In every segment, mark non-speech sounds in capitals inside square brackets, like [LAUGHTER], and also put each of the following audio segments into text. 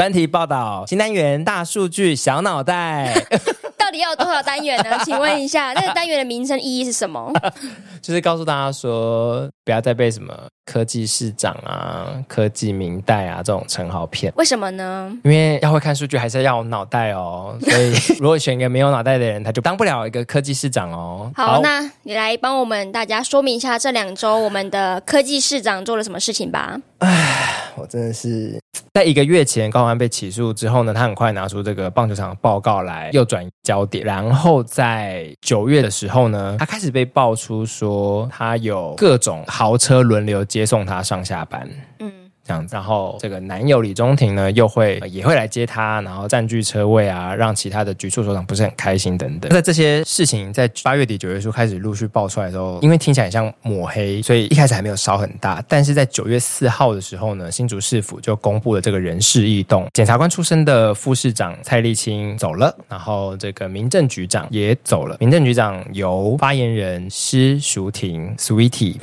专题报道新单元：大数据小脑袋。[LAUGHS] 到底要有多少单元呢？请问一下，那个单元的名称意义是什么？[LAUGHS] 就是告诉大家说，不要再被什么科技市长啊、科技明代啊这种称号骗。为什么呢？因为要会看数据，还是要有脑袋哦。[LAUGHS] 所以，如果选一个没有脑袋的人，他就当不了一个科技市长哦。好，好，那你来帮我们大家说明一下，这两周我们的科技市长做了什么事情吧。唉，我真的是在一个月前高安被起诉之后呢，他很快拿出这个棒球场的报告来，又转移焦点。然后在九月的时候呢，他开始被爆出说他有各种豪车轮流接送他上下班。嗯。这样子，然后这个男友李中庭呢，又会、呃、也会来接他，然后占据车位啊，让其他的局处所长不是很开心等等。在这些事情在八月底九月初开始陆续爆出来的时候，因为听起来很像抹黑，所以一开始还没有烧很大。但是在九月四号的时候呢，新竹市府就公布了这个人事异动，检察官出身的副市长蔡丽青走了，然后这个民政局长也走了，民政局长由发言人施淑婷 Sweetie。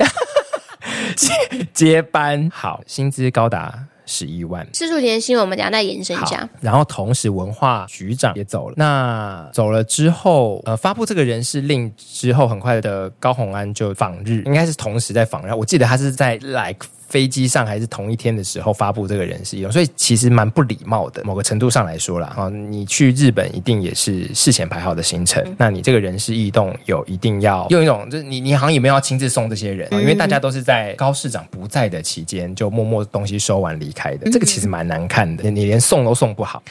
接 [LAUGHS] 接班好，薪资高达十一万。四处甜心，我们等下再延伸一下。然后同时，文化局长也走了。那走了之后，呃，发布这个人事令之后，很快的高宏安就访日，应该是同时在访日。我记得他是在 like。飞机上还是同一天的时候发布这个人事异动，所以其实蛮不礼貌的。某个程度上来说啦，啊，你去日本一定也是事前排好的行程，那你这个人事异动有一定要用一种，就是你你好像也没有要亲自送这些人，因为大家都是在高市长不在的期间就默默东西收完离开的，这个其实蛮难看的，你连送都送不好。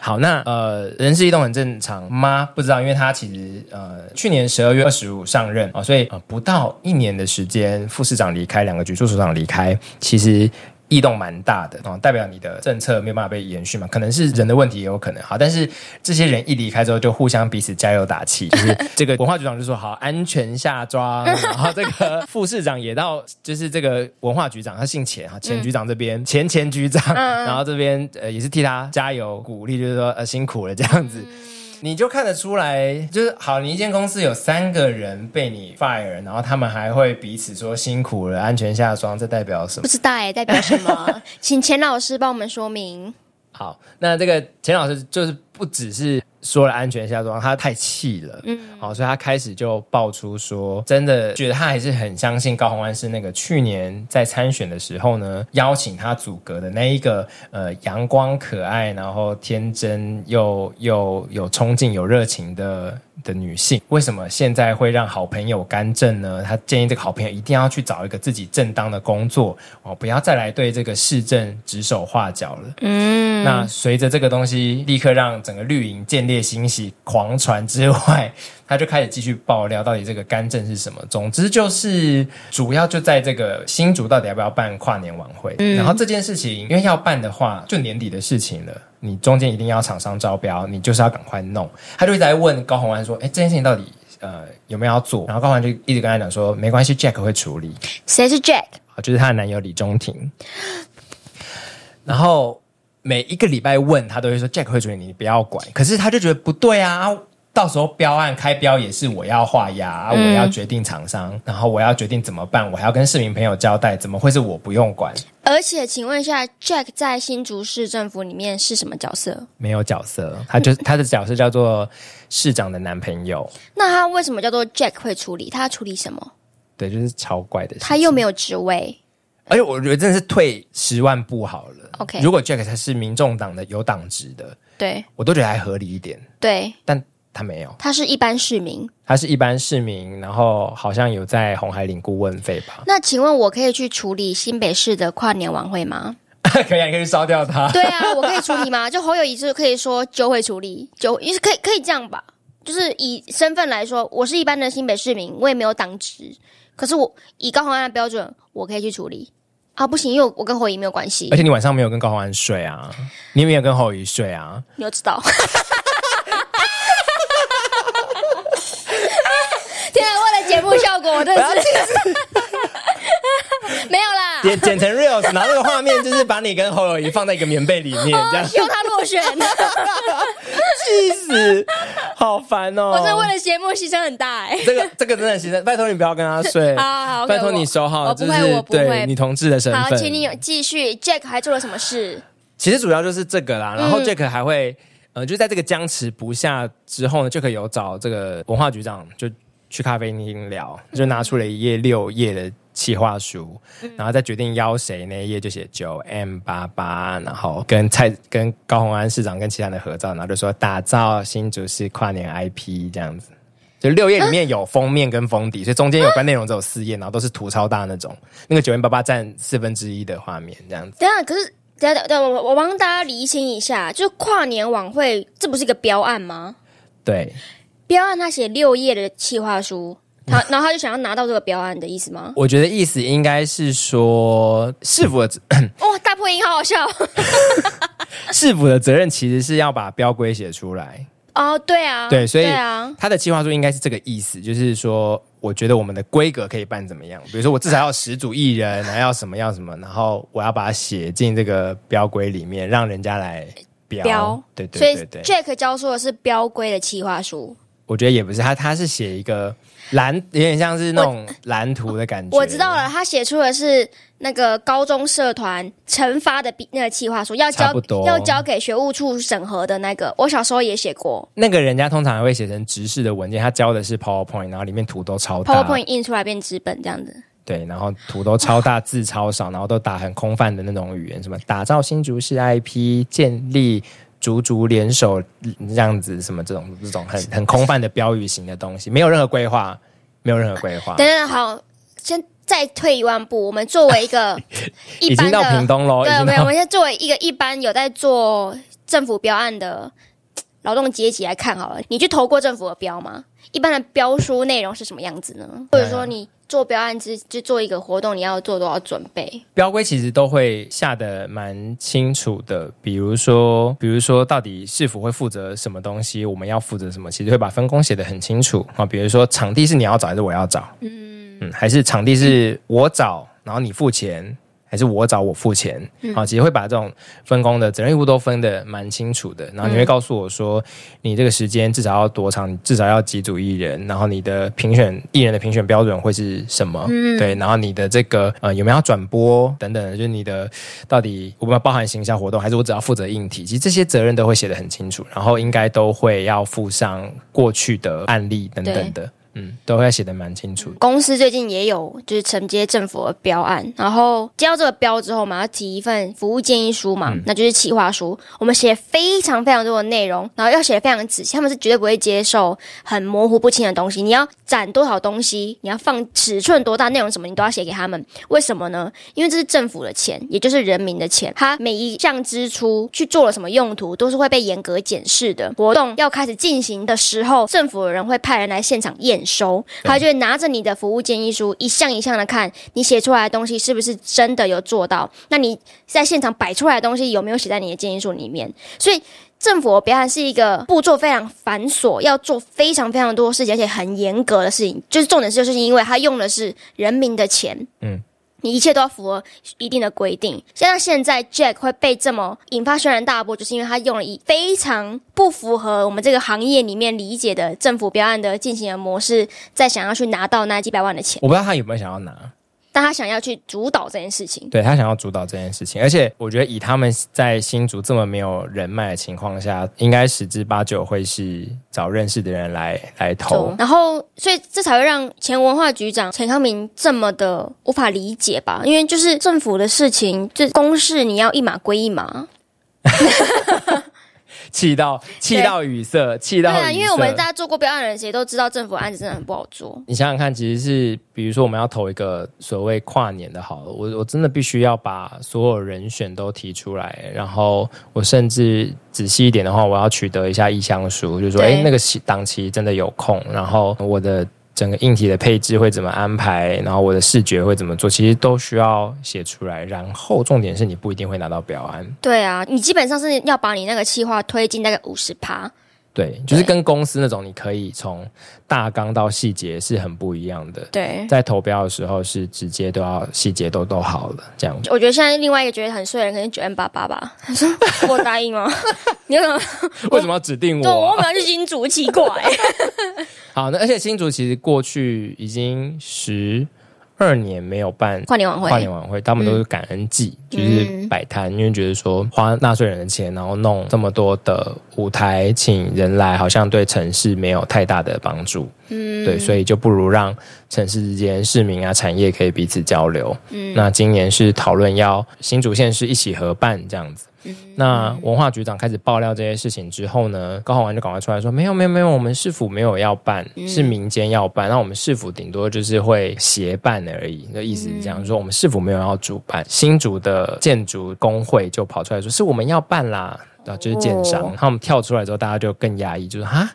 好，那呃，人事异动很正常吗？不知道，因为他其实呃，去年十二月二十五上任啊，所以呃，不到一年的时间，副市长离开，两个局处首长离开，其实。异动蛮大的哦，代表你的政策没有办法被延续嘛？可能是人的问题也有可能。好，但是这些人一离开之后，就互相彼此加油打气。就是 [LAUGHS] 这个文化局长就说好，安全下庄，[LAUGHS] 然后这个副市长也到，就是这个文化局长，他姓钱啊，钱局长这边、嗯、前前局长，然后这边呃也是替他加油鼓励，就是说呃辛苦了这样子。你就看得出来，就是好，你一间公司有三个人被你 fire，然后他们还会彼此说辛苦了，安全下装，这代表什么？不知道哎，代表什么？[LAUGHS] 请钱老师帮我们说明。好，那这个钱老师就是不只是。说了安全下装，他太气了，嗯，好，所以他开始就爆出说，真的觉得他还是很相信高宏安是那个去年在参选的时候呢，邀请他组阁的那一个呃阳光可爱，然后天真又又有冲劲、有热情的的女性。为什么现在会让好朋友干政呢？他建议这个好朋友一定要去找一个自己正当的工作哦，不要再来对这个市政指手画脚了。嗯，那随着这个东西立刻让整个绿营建立。烈欣喜狂传之外，他就开始继续爆料，到底这个干政是什么？总之就是主要就在这个新竹到底要不要办跨年晚会？嗯、然后这件事情，因为要办的话，就年底的事情了，你中间一定要厂商招标，你就是要赶快弄。他就一直在问高宏安说：“哎，这件事情到底呃有没有要做？”然后高宏安就一直跟他讲说：“没关系，Jack 会处理。”谁是 Jack？就是他的男友李中庭。然后。每一个礼拜问他都会说 Jack 会处理，你不要管。可是他就觉得不对啊，到时候标案开标也是我要画押，嗯、我要决定厂商，然后我要决定怎么办，我还要跟市民朋友交代，怎么会是我不用管？而且，请问一下，Jack 在新竹市政府里面是什么角色？没有角色，他就 [LAUGHS] 他的角色叫做市长的男朋友。那他为什么叫做 Jack 会处理？他处理什么？对，就是超怪的事。他又没有职位。而且我觉得真的是退十万步好了。OK，如果 Jack 他是民众党的有党职的，对，我都觉得还合理一点。对，但他没有，他是一般市民，他是一般市民，然后好像有在红海领顾问费吧？那请问我可以去处理新北市的跨年晚会吗？[LAUGHS] 可以啊，你可以烧掉它。对啊，我可以处理吗？[LAUGHS] 就侯友谊是可以说就会处理，就也是可以可以这样吧？就是以身份来说，我是一般的新北市民，我也没有党职，可是我以高洪安的标准，我可以去处理。啊，不行，因为我跟侯怡没有关系。而且你晚上没有跟高宏安睡啊，你也没有跟侯怡睡啊。你又知道？[LAUGHS] [LAUGHS] 天啊，为了节目效果，我真的是 [LAUGHS] [LAUGHS] 没有啦。剪剪成 reels，然后那个画面就是把你跟侯友谊放在一个棉被里面，这样希望他落选。气死！好烦哦！我真的为了节目牺牲很大哎。这个这个真的牺牲，拜托你不要跟他睡。[LAUGHS] 好好，拜托你收好，就是对女同志的身份。好，请你继续。Jack 还做了什么事？其实主要就是这个啦。然后 Jack 还会，嗯、呃，就在这个僵持不下之后呢，Jack 有找这个文化局长就去咖啡厅聊，就拿出了一页六页的企划书，然后再决定邀谁那一页就写九 M 八八，然后跟蔡跟高虹安市长跟其他人的合照，然后就说打造新竹市跨年 IP 这样子。就六页里面有封面跟封底，啊、所以中间有关内容只有四页，然后都是图超大那种。那个九 M 八八占四分之一的画面，这样子。等下，可是等下等下，我我帮大家厘清一下，就跨年晚会，这不是一个标案吗？对，标案他写六页的企划书，他然后他就想要拿到这个标案的意思吗？我觉得意思应该是说，市府的哇大破音，好好笑。[LAUGHS] 市府的责任其实是要把标规写出来。哦，对啊，对，所以啊他的计划书应该是这个意思，就是说，我觉得我们的规格可以办怎么样？比如说，我至少要十组艺人，还要什么要什么，然后我要把它写进这个标规里面，让人家来标。标对对对对。所以 Jack 交出的是标规的企划书。我觉得也不是，他他是写一个蓝，有点像是那种蓝图的感觉。我，我知道了，他写出的是。那个高中社团成发的那个企划书要交要交给学务处审核的那个，我小时候也写过。那个人家通常还会写成直式的文件，他交的是 PowerPoint，然后里面图都超大，PowerPoint 印出来变纸本这样子。对，然后图都超大，字超少，然后都打很空泛的那种语言，什么打造新竹市 IP，建立竹竹联手这样子，什么这种这种很很空泛的标语型的东西，没有任何规划，没有任何规划。等等，好，先。再退一万步，我们作为一个 [LAUGHS] 一般的，已经到屏东咯，对，没有，我们现在作为一个一般有在做政府标案的劳动阶级来看好了，你去投过政府的标吗？一般的标书内容是什么样子呢？或者说你做标案之就做一个活动，你要做多少准备？标规其实都会下的蛮清楚的，比如说，比如说到底市府会负责什么东西，我们要负责什么，其实会把分工写的很清楚啊。比如说场地是你要找还是我要找？嗯。嗯，还是场地是我找，然后你付钱，还是我找我付钱？好、嗯，其实会把这种分工的责任义务都分的蛮清楚的。然后你会告诉我说，你这个时间至少要多长，至少要几组艺人，然后你的评选艺人的评选标准会是什么？嗯，对，然后你的这个呃有没有要转播等等，就是你的到底我们要包含行销活动，还是我只要负责硬体？其实这些责任都会写的很清楚，然后应该都会要附上过去的案例等等的。嗯，都会写的蛮清楚。公司最近也有就是承接政府的标案，然后接到这个标之后，我们要提一份服务建议书嘛，嗯、那就是企划书。我们写非常非常多的内容，然后要写的非常仔细，他们是绝对不会接受很模糊不清的东西。你要展多少东西，你要放尺寸多大，内容什么，你都要写给他们。为什么呢？因为这是政府的钱，也就是人民的钱，他每一项支出去做了什么用途，都是会被严格检视的。活动要开始进行的时候，政府的人会派人来现场验。收，他就会拿着你的服务建议书一项一项的看，你写出来的东西是不是真的有做到？那你在现场摆出来的东西有没有写在你的建议书里面？所以政府的标案是一个步骤非常繁琐，要做非常非常多事情，而且很严格的事情。就是重点是，就是因为他用的是人民的钱，嗯。你一切都要符合一定的规定。像现在 Jack 会被这么引发轩然大波，就是因为他用了一非常不符合我们这个行业里面理解的政府标案的进行的模式，在想要去拿到那几百万的钱。我不知道他有没有想要拿。但他想要去主导这件事情，对，他想要主导这件事情，而且我觉得以他们在新竹这么没有人脉的情况下，应该十之八九会是找认识的人来来投，然后所以这才会让前文化局长陈康明这么的无法理解吧？因为就是政府的事情，这公事你要一码归一码。[LAUGHS] 气到气到语塞，气到。对啊，因为我们大家做过标案的人，谁都知道政府案子真的很不好做。你想想看，其实是比如说我们要投一个所谓跨年的，好了，我我真的必须要把所有人选都提出来，然后我甚至仔细一点的话，我要取得一下意向书，就是说，哎，那个档期真的有空，然后我的。整个硬体的配置会怎么安排？然后我的视觉会怎么做？其实都需要写出来。然后重点是你不一定会拿到表安。对啊，你基本上是要把你那个企划推进大概五十趴。对，就是跟公司那种，你可以从大纲到细节是很不一样的。对，在投标的时候是直接都要细节都都好了这样。我觉得现在另外一个觉得很帅的人可能九 M 八八吧。他说 [LAUGHS] 我答应吗？你为什么？为什么要指定我？啊？我们要去新竹，奇怪。[LAUGHS] 好，那而且新竹其实过去已经十二年没有办跨年晚会，跨年晚会，他们都是感恩祭，嗯、就是摆摊，因为觉得说花纳税人的钱，然后弄这么多的舞台，请人来，好像对城市没有太大的帮助。嗯，对，所以就不如让城市之间市民啊、产业可以彼此交流。嗯，那今年是讨论要新竹县市一起合办这样子。嗯、那文化局长开始爆料这些事情之后呢，高宏安就赶快出来说：“没有，没有，没有，我们市府没有要办，是民间要办。那我们市府顶多就是会协办而已。那意思是这样说，我们市府没有要主办。新竹的建筑工会就跑出来说：是我们要办啦，啊，就是建商。他们跳出来之后，大家就更压抑，就是哈。”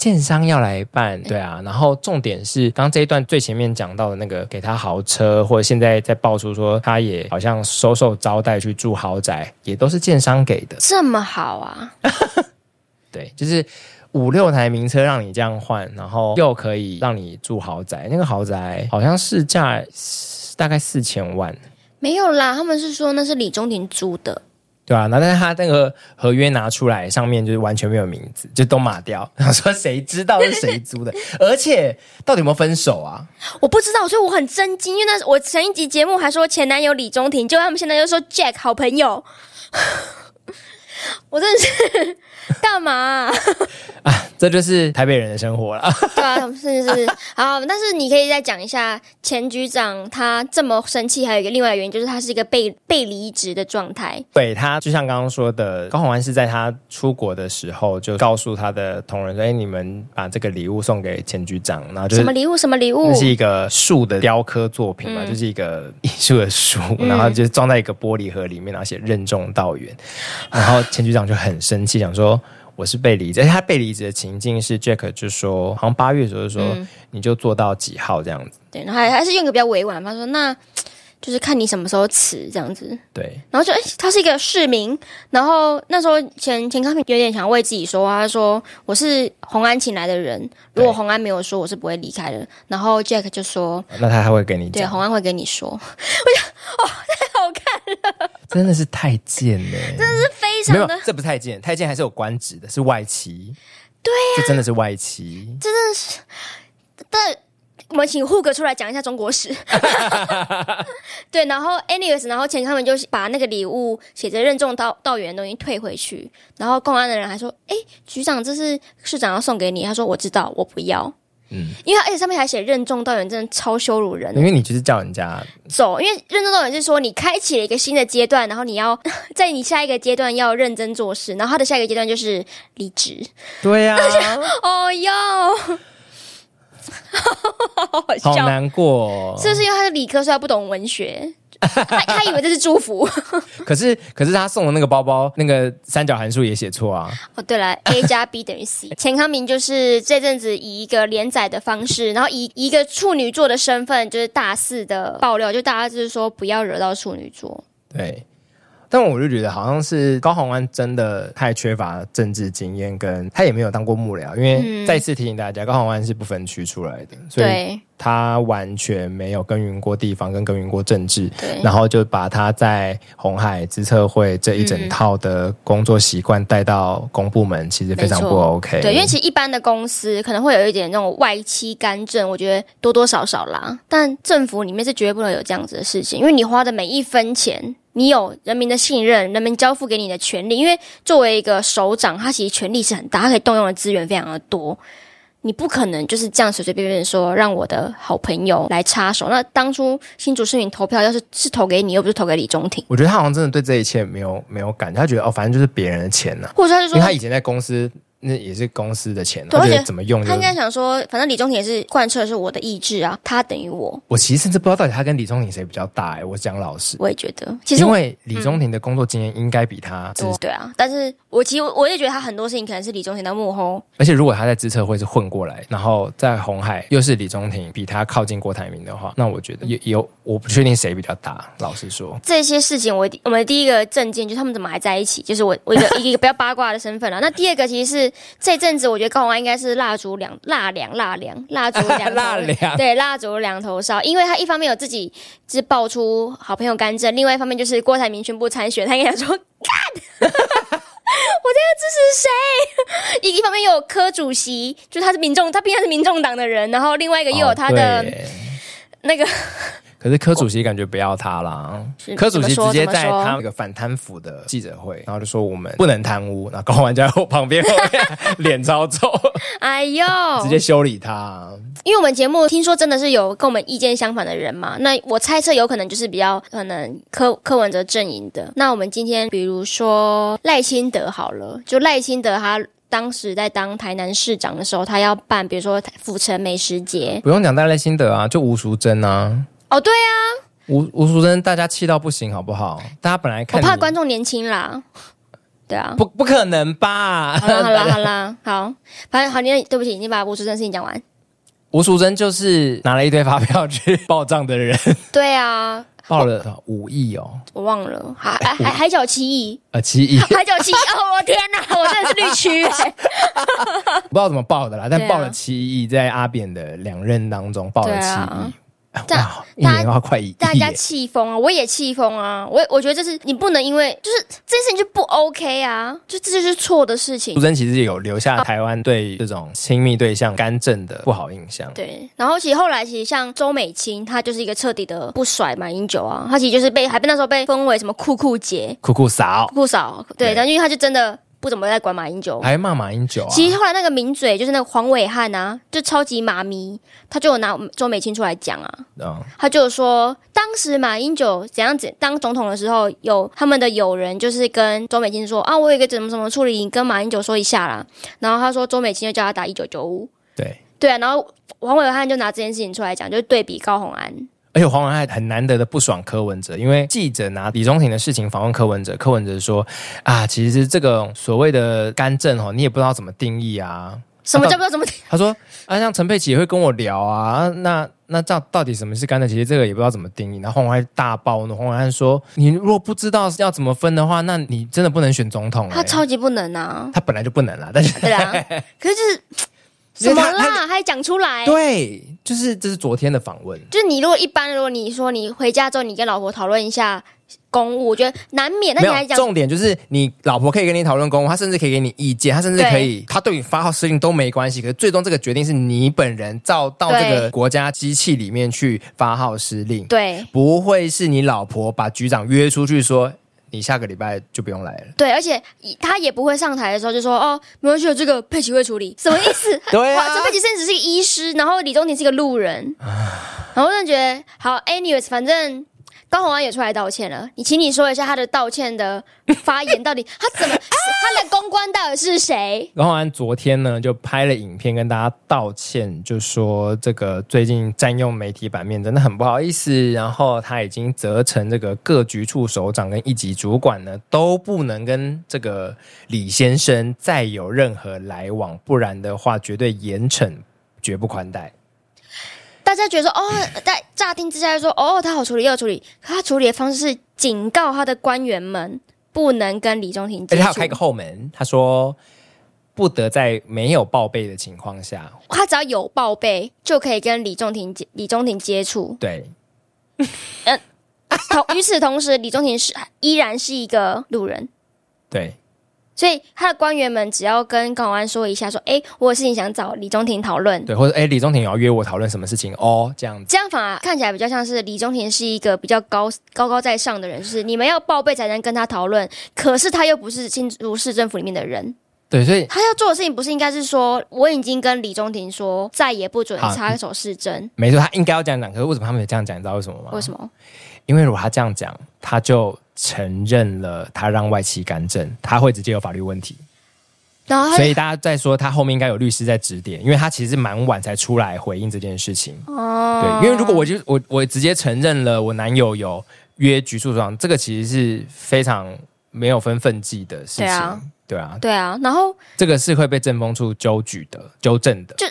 建商要来办，对啊，然后重点是刚刚这一段最前面讲到的那个给他豪车，或者现在在爆出说他也好像收受招待去住豪宅，也都是建商给的，这么好啊？[LAUGHS] 对，就是五六台名车让你这样换，然后又可以让你住豪宅，那个豪宅好像市价大概四千万，没有啦，他们是说那是李中庭租的。对啊，那但是他那个合约拿出来，上面就是完全没有名字，就都码掉。[LAUGHS] 他说谁知道是谁租的？[LAUGHS] 而且到底有没有分手啊？我不知道，所以我很震惊，因为那我前一集节目还说前男友李中庭，就他们现在又说 Jack 好朋友，[LAUGHS] 我真的是 [LAUGHS] 干嘛 [LAUGHS] 啊？啊这就是台北人的生活了。[LAUGHS] 对啊，是是是。好，但是你可以再讲一下前局长他这么生气，还有一个另外的原因，就是他是一个被被离职的状态。对，他就像刚刚说的，高虹安是在他出国的时候就告诉他的同仁说：“哎，你们把这个礼物送给前局长。”然后就是什么礼物？什么礼物？那是一个树的雕刻作品嘛，嗯、就是一个艺术的树，然后就装在一个玻璃盒里面，然后写“任重道远”。然后前局长就很生气，想说。我是被离职，而且他被离职的情境是 Jack 就说，好像八月的时候就说，嗯、你就做到几号这样子。对，然后还还是用个比较委婉，他说那就是看你什么时候辞这样子。对，然后就哎、欸，他是一个市民，然后那时候前前康平有点想为自己说话，他说我是红安请来的人，如果红安没有说，我是不会离开的。然后 Jack 就说，那他还会给你讲，对，红安会给你说。[LAUGHS] 我就哦，太好看了，[LAUGHS] 真的是太贱了，真的是。没有，这不是太贱，太监还是有官职的，是外戚。对呀、啊，这真的是外戚，真的是。但我们请护哥出来讲一下中国史。[LAUGHS] 对，然后 anyways，然后前他们就把那个礼物写着“任重道道远”的东西退回去，然后公安的人还说：“哎，局长，这是市长要送给你。”他说：“我知道，我不要。”嗯，因为而且上面还写任重道远，真的超羞辱人。因为你就是叫人家走，因为任重道远是说你开启了一个新的阶段，然后你要 [LAUGHS] 在你下一个阶段要认真做事，然后他的下一个阶段就是离职。对呀、啊，[LAUGHS] 哦哟，好难过、哦，[LAUGHS] 是不是因为他是理科，所以他不懂文学？他他以为这是祝福，[LAUGHS] 可是可是他送的那个包包，那个三角函数也写错啊。哦，对了，A 加 B 等于 C。[LAUGHS] 钱康明就是这阵子以一个连载的方式，然后以一个处女座的身份，就是大肆的爆料，就大家就是说不要惹到处女座。对。但我就觉得好像是高虹安真的太缺乏政治经验，跟他也没有当过幕僚，因为再次提醒大家，高虹安是不分区出来的，所以他完全没有耕耘过地方，跟耕耘过政治，然后就把他在红海资策会这一整套的工作习惯带到公部门，其实非常不 OK。对，因为其实一般的公司可能会有一点那种外戚干政，我觉得多多少少啦，但政府里面是绝对不能有这样子的事情，因为你花的每一分钱。你有人民的信任，人民交付给你的权利，因为作为一个首长，他其实权力是很大，他可以动用的资源非常的多。你不可能就是这样随随便便说让我的好朋友来插手。那当初新竹市民投票，要是是投给你，又不是投给李中庭，我觉得他好像真的对这一切没有没有感觉，他觉得哦，反正就是别人的钱呐、啊，或者他就说，因为他以前在公司。那也是公司的钱，而且怎么用？他应该想说，反正李中庭也是贯彻的是我的意志啊，他等于我。我其实甚至不知道到底他跟李中庭谁比较大哎、欸，我讲老实，我也觉得，其实因为李中庭的工作经验应该比他多，对啊。但是我其实我也觉得他很多事情可能是李中庭的幕后。而且如果他在资策会是混过来，然后在红海又是李中庭比他靠近郭台铭的话，那我觉得有有我不确定谁比较大。老实说，这些事情我我们第一个证件就是他们怎么还在一起，就是我我一个 [LAUGHS] 一个比较八卦的身份了。那第二个其实是这阵子。我觉得高虹安应该是蜡烛两蜡两蜡两蜡烛两 [LAUGHS] 蜡两对蜡烛两头烧，因为他一方面有自己是爆出好朋友干政，另外一方面就是郭台铭宣布参选，他应该说 [LAUGHS] 干，[LAUGHS] 我这要支持谁？一一方面又有柯主席，就是他是民众，他毕竟是民众党的人，然后另外一个又有他的。那个。可是柯主席感觉不要他啦，柯主席直接在他那个反贪腐的记者会，然后就说我们不能贪污，然后高玩家在我旁边脸超臭，[LAUGHS] 哎呦，直接修理他。因为我们节目听说真的是有跟我们意见相反的人嘛，那我猜测有可能就是比较可能柯柯文哲阵营的。那我们今天比如说赖清德好了，就赖清德他。当时在当台南市长的时候，他要办，比如说府城美食节，不用讲带赖清德啊，就吴淑珍啊。哦，对啊，吴吴淑珍，大家气到不行，好不好？大家本来看，我怕观众年轻啦。对啊，不不可能吧？好啦好啦好啦，好，反正好，你对不起，你把吴淑珍事情讲完。吴淑珍就是拿了一堆发票去报账的人。[LAUGHS] 对啊。报了五亿哦，我忘了，海海海海角七亿呃，七亿海角七亿哦，我天哪，我真的是绿区，[LAUGHS] 不知道怎么报的啦，但报了七亿，在阿扁的两任当中报了七亿。这样，一年的话快一，大家气疯啊！我也气疯啊！我我觉得这是你不能因为就是这件事情就不 OK 啊！就这就是错的事情。淑珍其实有留下台湾对这种亲密对象干政的不好印象。对，然后其实后来其实像周美青，她就是一个彻底的不甩马英九啊！她其实就是被还被那时候被封为什么酷酷姐、酷酷嫂、酷酷嫂。对，然后因为她就真的。不怎么在管马英九，还骂马英九啊！其实后来那个名嘴就是那个黄伟汉啊，就超级马迷，他就有拿周美青出来讲啊。嗯，他就说当时马英九怎样子当总统的时候，有他们的友人就是跟周美青说啊，我有一个怎么怎么处理，你跟马英九说一下啦。然后他说周美青就叫他打一九九五。对对啊，然后黄伟汉就拿这件事情出来讲，就对比高虹安。而且黄文还很难得的不爽柯文哲，因为记者拿李宗廷的事情访问柯文哲，柯文哲说啊，其实这个所谓的干政哦，你也不知道怎么定义啊。什么叫不知道怎么定义？他说啊，像陈佩琪也会跟我聊啊，那那这到底什么是干政？其实这个也不知道怎么定义。然后黄文还大爆怒，黄文还说，你如果不知道要怎么分的话，那你真的不能选总统。他超级不能啊，他本来就不能啦，但是对啊，[LAUGHS] 可是就是。什么啦？还讲出来？对，就是这是昨天的访问。就是你如果一般，如果你说你回家之后，你跟老婆讨论一下公务，我觉得难免。那你还讲重点就是你老婆可以跟你讨论公务，她甚至可以给你意见，她甚至可以，她对你发号施令都没关系。可是最终这个决定是你本人照到这个国家机器里面去发号施令，对，不会是你老婆把局长约出去说。你下个礼拜就不用来了。对，而且他也不会上台的时候就说：“哦，没关系，这个佩奇会处理。”什么意思？[LAUGHS] 对啊，这佩奇甚至是一个医师，然后李宗廷是一个路人。然后我真的觉得好，anyways，反正。高虹安也出来道歉了，你请你说一下他的道歉的发言到底他怎么 [LAUGHS] 他的公关到底是谁？高虹安昨天呢就拍了影片跟大家道歉，就说这个最近占用媒体版面真的很不好意思，然后他已经责成这个各局处首长跟一级主管呢都不能跟这个李先生再有任何来往，不然的话绝对严惩，绝不宽待。大家觉得说哦，在乍听之下就说哦，他好处理又处理，可他处理的方式是警告他的官员们不能跟李中庭接触，而且他有开个后门，他说不得在没有报备的情况下，他只要有报备就可以跟李宗廷接李宗廷接触。对，嗯，[LAUGHS] 同与此同时，李宗廷是依然是一个路人。对。所以他的官员们只要跟高虹安说一下，说：“哎，我有事情想找李宗廷讨论。”对，或者“哎，李宗廷要约我讨论什么事情哦？”这样子，这样反而看起来比较像是李宗廷是一个比较高高高在上的人，就是你们要报备才能跟他讨论。可是他又不是新竹市政府里面的人，对，所以他要做的事情不是应该是说，我已经跟李宗廷说，再也不准插手市政。没错，他应该要这样讲。可是为什么他们有这样讲？你知道为什么吗？为什么？因为如果他这样讲，他就承认了他让外戚干政，他会直接有法律问题。所以大家在说他后面应该有律师在指点，因为他其实蛮晚才出来回应这件事情。哦，对，因为如果我就我我直接承认了我男友有约局处长，这个其实是非常没有分分际的事情。对啊，对啊，对啊。然后这个是会被政风处纠举的、纠正的。就。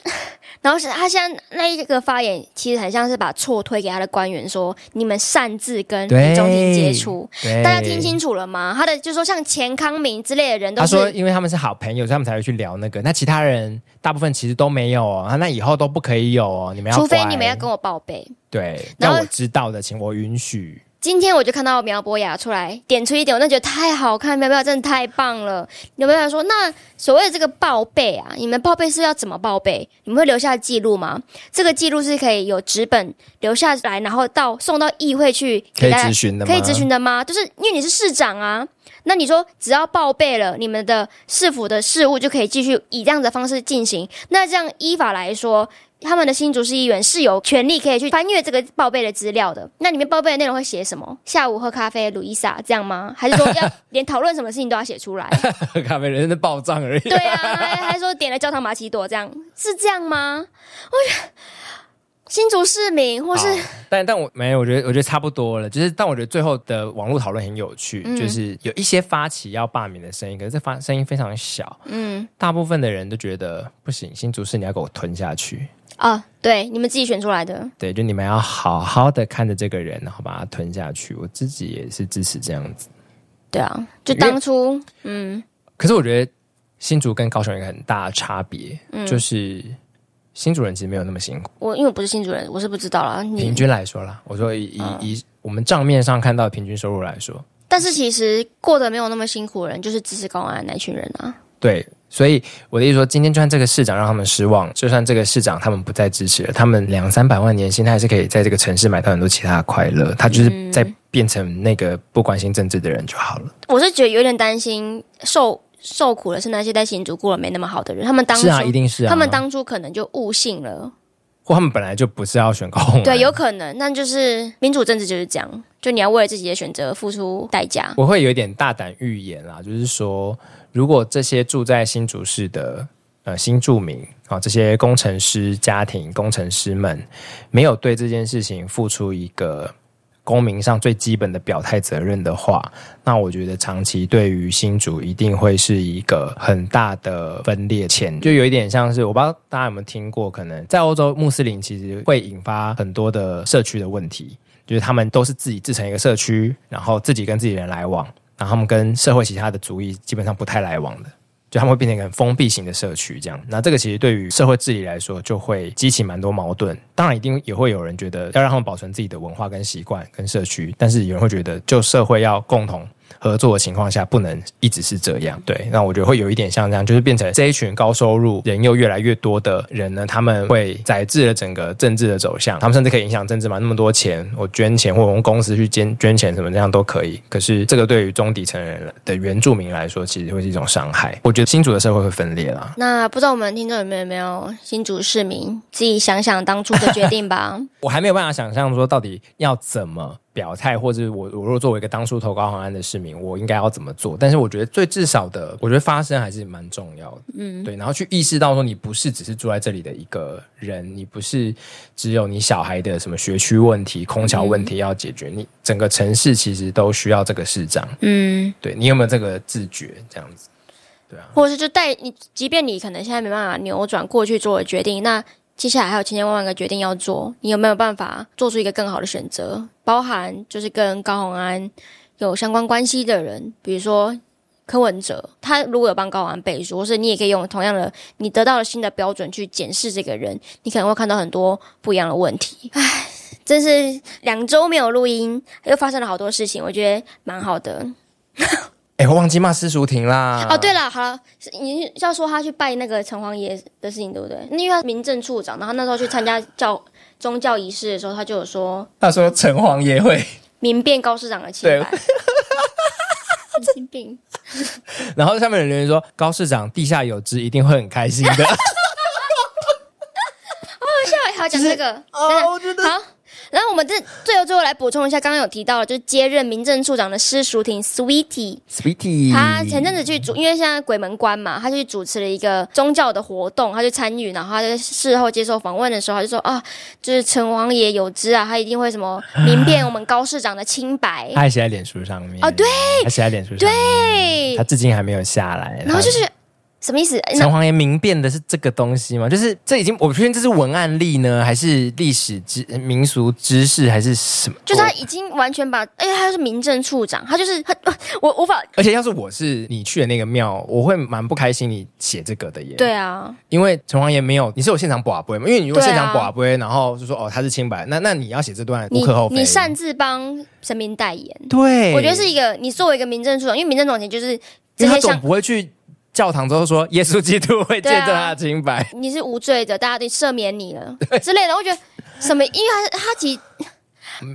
然后是他现在那一个发言，其实很像是把错推给他的官员，说你们擅自跟李中廷接触，大家听清楚了吗？他的就是说像钱康明之类的人都是，他说因为他们是好朋友，所以他们才会去聊那个。那其他人大部分其实都没有哦，那以后都不可以有哦，你们要，除非你们要跟我报备。对，那我知道的，请我允许。今天我就看到苗博雅出来点出一点，我那觉得太好看，苗博雅真的太棒了。苗博雅说：“那所谓的这个报备啊，你们报备是要怎么报备？你们会留下记录吗？这个记录是可以有纸本留下来，然后到送到议会去给大家可以咨询的吗？可以咨询的吗？就是因为你是市长啊，那你说只要报备了，你们的市府的事务就可以继续以这样的方式进行。那这样依法来说。”他们的新竹市议员是有权利可以去翻阅这个报备的资料的。那里面报备的内容会写什么？下午喝咖啡，路易莎这样吗？还是说要 [LAUGHS] 连讨论什么事情都要写出来？喝咖啡人的报账而已。对啊，还还说点了焦糖玛奇朵，这样是这样吗？我觉得新竹市民或是……但但我没有，我觉得我觉得差不多了。就是但我觉得最后的网络讨论很有趣，嗯、就是有一些发起要罢免的声音，可是这发声音非常小。嗯，大部分的人都觉得不行，新竹市你要给我吞下去。啊、哦，对，你们自己选出来的。对，就你们要好好的看着这个人，然后把他吞下去。我自己也是支持这样子。对啊，就当初，嗯。可是我觉得新竹跟高雄有一个很大的差别，嗯、就是新竹人其实没有那么辛苦。我因为我不是新竹人，我是不知道啦。平均来说啦，我说以以、嗯、以我们账面上看到的平均收入来说，但是其实过得没有那么辛苦的人，就是支持高安那群人啊。对。所以我的意思说，今天就算这个市长让他们失望，就算这个市长他们不再支持了，他们两三百万年薪，他还是可以在这个城市买到很多其他的快乐。他就是在变成那个不关心政治的人就好了。我是觉得有点担心受受苦的是那些在新竹过了没那么好的人，他们当初是啊，一定是啊，他们当初可能就误信了，或他们本来就不是要选高虹安，对，有可能。那就是民主政治就是这样，就你要为了自己的选择付出代价。我会有一点大胆预言啦，就是说。如果这些住在新竹市的呃新住民啊，这些工程师家庭、工程师们没有对这件事情付出一个公民上最基本的表态责任的话，那我觉得长期对于新竹一定会是一个很大的分裂线，就有一点像是我不知道大家有没有听过，可能在欧洲穆斯林其实会引发很多的社区的问题，就是他们都是自己自成一个社区，然后自己跟自己人来往。然后他们跟社会其他的族裔基本上不太来往的，就他们会变成一个封闭型的社区这样。那这个其实对于社会治理来说，就会激起蛮多矛盾。当然，一定也会有人觉得要让他们保存自己的文化跟习惯跟社区，但是有人会觉得，就社会要共同。合作的情况下，不能一直是这样。对，那我觉得会有一点像这样，就是变成这一群高收入人又越来越多的人呢，他们会宰制了整个政治的走向。他们甚至可以影响政治嘛？那么多钱，我捐钱或我用公司去捐捐钱什么这样都可以。可是这个对于中底层人的原住民来说，其实会是一种伤害。我觉得新竹的社会会分裂啦。[LAUGHS] 那不知道我们听众有没有没有新竹市民自己想想当初的决定吧？[LAUGHS] 我还没有办法想象说到底要怎么。表态，或者我我如果作为一个当初投高虹安的市民，我应该要怎么做？但是我觉得最至少的，我觉得发声还是蛮重要的。嗯，对，然后去意识到说，你不是只是住在这里的一个人，你不是只有你小孩的什么学区问题、空桥问题要解决，嗯、你整个城市其实都需要这个市长。嗯，对，你有没有这个自觉？这样子，对啊，或者是就带你，即便你可能现在没办法扭转过去做的决定，那。接下来还有千千万万个决定要做，你有没有办法做出一个更好的选择？包含就是跟高虹安有相关关系的人，比如说柯文哲，他如果有帮高虹安背书，或是你也可以用同样的你得到了新的标准去检视这个人，你可能会看到很多不一样的问题。唉，真是两周没有录音，又发生了好多事情，我觉得蛮好的。哎、欸，我忘记骂施淑婷啦！哦，对了，好了，你要说他去拜那个城隍爷的事情，对不对？因为他民政处长，然后那时候去参加教宗教仪式的时候，他就有说，他说城隍爷会明辨高市长的清白，[LAUGHS] 神经病。[LAUGHS] 然后下面有人说，高市长地下有知，一定会很开心的。[LAUGHS] 好好笑，还要讲这个哦，我觉得好。然后我们这最后最后来补充一下，刚刚有提到了，就是接任民政处长的施淑婷 Sweetie，Sweetie，他前阵子去主，因为现在鬼门关嘛，他就去主持了一个宗教的活动，他就参与，然后他在事后接受访问的时候，他就说啊，就是城隍爷有知啊，他一定会什么 [LAUGHS] 明辨我们高市长的清白。他还写在脸书上面哦，对，他写在脸书上面，对，他至今还没有下来。然后就是什么意思？城隍爷明辨的是这个东西吗？就是这已经，我确定这是文案例呢，还是历史知民俗知识，还是什么？就是他已经完全把，哎，他是民政处长，他就是 [LAUGHS] 他，我无法。而且要是我是你去的那个庙，我会蛮不开心你写这个的耶。对啊，因为城隍爷没有，你是有现场寡杯吗？因为你如果现场跋杯，然后就说哦他是清白，那那你要写这段无可厚非。你擅自帮神明代言，对，我觉得是一个你作为一个民政处长，因为民政总监就是，因为他总不会去。教堂之后说耶稣基督会见证他的清白，啊，你是无罪的，大家都赦免你了之类的。我觉得什么？因为他他其实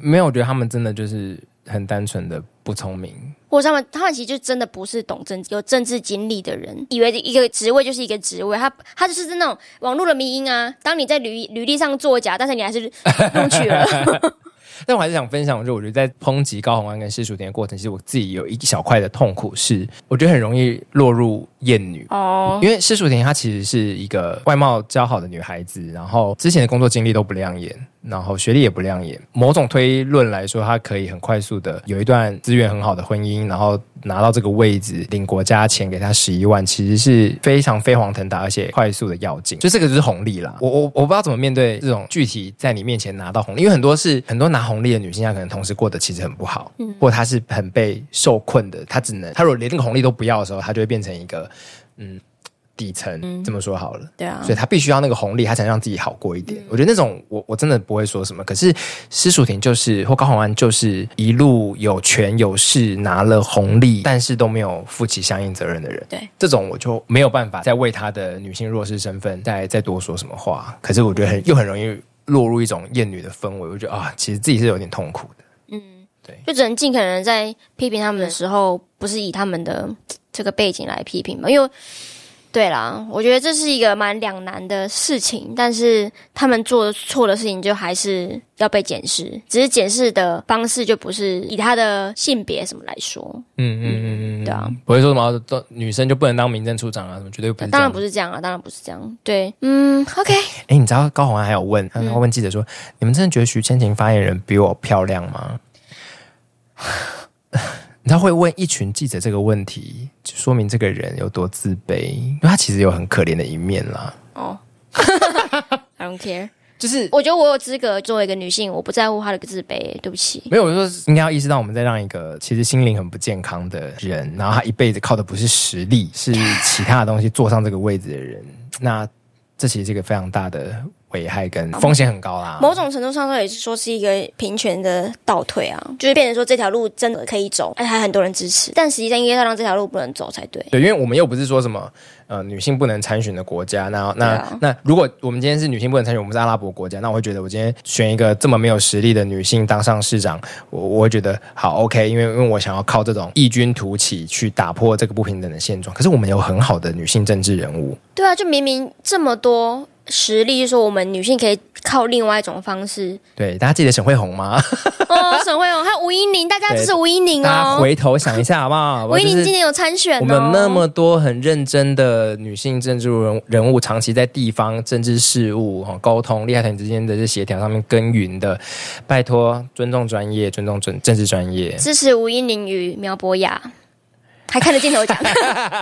没有，我觉得他们真的就是很单纯的不聪明，或者他们他们其实就真的不是懂政治、有政治经历的人，以为一个职位就是一个职位，他他就是那种网络的迷因啊。当你在履履历上作假，但是你还是录取了。[LAUGHS] 但我还是想分享，就我觉得在抨击高洪安跟施淑婷的过程，其实我自己有一小块的痛苦是，我觉得很容易落入厌女哦。因为施淑婷她其实是一个外貌姣好的女孩子，然后之前的工作经历都不亮眼。然后学历也不亮眼，某种推论来说，他可以很快速的有一段资源很好的婚姻，然后拿到这个位置，领国家钱给他十一万，其实是非常飞黄腾达，而且快速的要进，就这个就是红利啦。我我我不知道怎么面对这种具体在你面前拿到红利，因为很多是很多拿红利的女性，她可能同时过得其实很不好，嗯，或她是很被受困的，她只能她如果连那个红利都不要的时候，她就会变成一个嗯。底层、嗯、这么说好了，对啊，所以他必须要那个红利，他才能让自己好过一点。嗯、我觉得那种我我真的不会说什么。可是施淑婷就是或高虹安就是一路有权有势拿了红利，但是都没有负起相应责任的人。对，这种我就没有办法再为他的女性弱势身份再再多说什么话。可是我觉得很又很容易落入一种厌女的氛围。我觉得啊，其实自己是有点痛苦的。嗯，对，就只能尽可能在批评他们的时候，不是以他们的这个背景来批评嘛，因为。对啦，我觉得这是一个蛮两难的事情，但是他们做的错的事情就还是要被检视，只是检视的方式就不是以他的性别什么来说。嗯嗯嗯嗯，对啊，不会说什么女生就不能当民政处长啊，什么绝对不是。当然不是这样啊，当然不是这样。对，嗯，OK。哎，你知道高红安还有问，他问记者说：“嗯、你们真的觉得徐千晴发言人比我漂亮吗？”他会问一群记者这个问题，就说明这个人有多自卑，因为他其实有很可怜的一面啦。哦、[LAUGHS] oh.，I don't care，就是我觉得我有资格作为一个女性，我不在乎他的自卑。对不起，没有，我说应该要意识到我们在让一个其实心灵很不健康的人，然后他一辈子靠的不是实力，是其他的东西坐上这个位置的人，那这其实是一个非常大的。危害跟风险很高啦，某种程度上，说也是说是一个平权的倒退啊，就是变成说这条路真的可以走，哎还很多人支持，但实际上应该要让这条路不能走才对。对，因为我们又不是说什么呃女性不能参选的国家，那那、啊、那如果我们今天是女性不能参选，我们是阿拉伯国家，那我会觉得我今天选一个这么没有实力的女性当上市长，我我会觉得好 OK，因为因为我想要靠这种异军突起去打破这个不平等的现状。可是我们有很好的女性政治人物，对啊，就明明这么多。实力就是说，我们女性可以靠另外一种方式。对，大家记得沈慧红吗？哦，沈慧红还有吴音宁，大家支持吴音宁哦。大家回头想一下好不好？吴音宁今年有参选哦。我们那么多很认真的女性政治人人物，长期在地方政治事务哈沟通、利害团之间的这协调上面耕耘的，拜托尊重专业，尊重政政治专业，支持吴音宁与苗博雅，还看着镜头讲，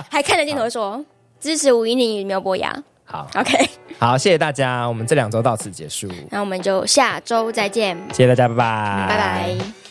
还看着镜头说支持吴依宁与苗博雅。好，OK，好，谢谢大家，我们这两周到此结束，那我们就下周再见，谢谢大家，拜拜，拜拜。